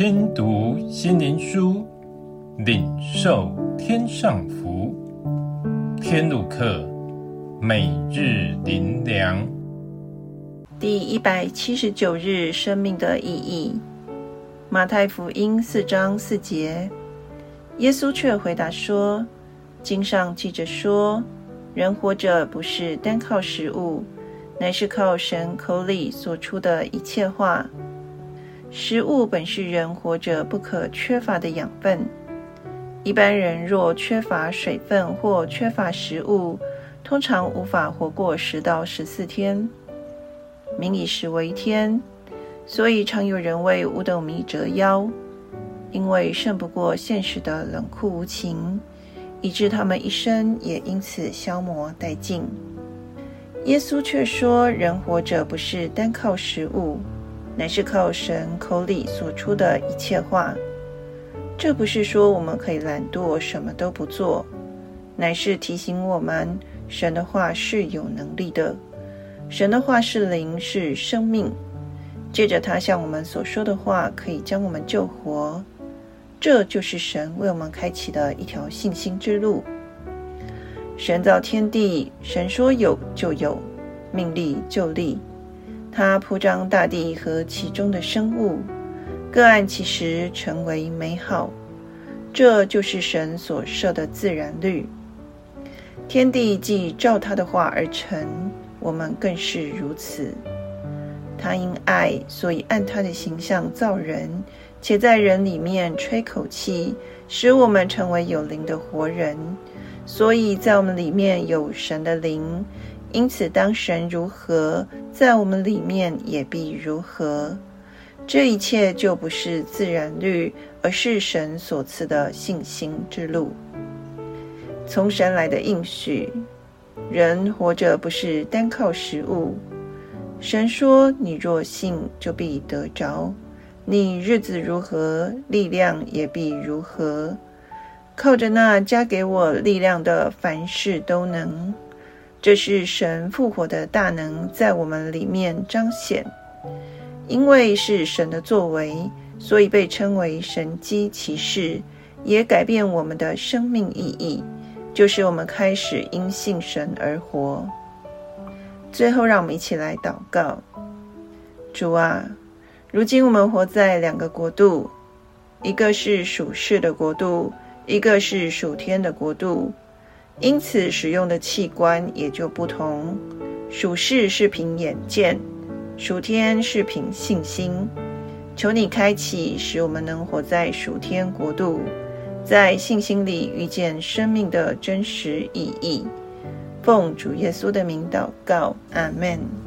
听读心灵书，领受天上福。天路客，每日灵粮。第一百七十九日，生命的意义。马太福音四章四节，耶稣却回答说：“经上记着说，人活着不是单靠食物，乃是靠神口里所出的一切话。食物本是人活着不可缺乏的养分。一般人若缺乏水分或缺乏食物，通常无法活过十到十四天。民以食为天，所以常有人为五斗米折腰，因为胜不过现实的冷酷无情，以致他们一生也因此消磨殆尽。耶稣却说：人活着不是单靠食物，乃是靠神口里所出的一切话。这不是说我们可以懒惰，什么都不做，乃是提醒我们，神的话是有能力的。神的话是灵，是生命。借着他向我们所说的话，可以将我们救活。这就是神为我们开启的一条信心之路。神造天地，神说有就有，命立就立。他铺张大地和其中的生物，各按其时成为美好。这就是神所设的自然律。天地既照他的话而成。我们更是如此。他因爱，所以按他的形象造人，且在人里面吹口气，使我们成为有灵的活人。所以在我们里面有神的灵，因此当神如何，在我们里面也必如何。这一切就不是自然律，而是神所赐的信心之路，从神来的应许。人活着不是单靠食物。神说：“你若信，就必得着。你日子如何，力量也必如何。靠着那加给我力量的，凡事都能。这是神复活的大能在我们里面彰显。因为是神的作为，所以被称为神迹奇事，也改变我们的生命意义。”就是我们开始因信神而活。最后，让我们一起来祷告：主啊，如今我们活在两个国度，一个是属世的国度，一个是属天的国度，因此使用的器官也就不同。属世是凭眼见，属天是凭信心。求你开启，使我们能活在属天国度。在信心里遇见生命的真实意义，奉主耶稣的名祷告，阿门。